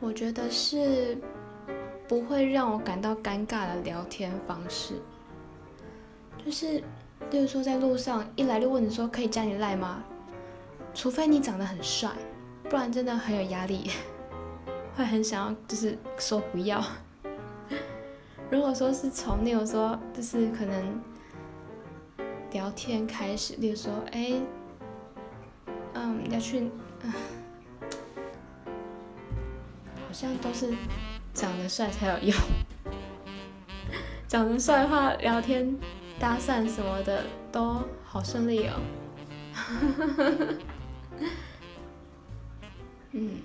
我觉得是不会让我感到尴尬的聊天方式，就是，例如说在路上一来就问你说可以加你赖吗？除非你长得很帅，不然真的很有压力，会很想要就是说不要。如果说是从例如说就是可能聊天开始，例如说哎，嗯要去，好像都是长得帅才有用。长得帅的话，聊天、搭讪什么的都好顺利哦。嗯。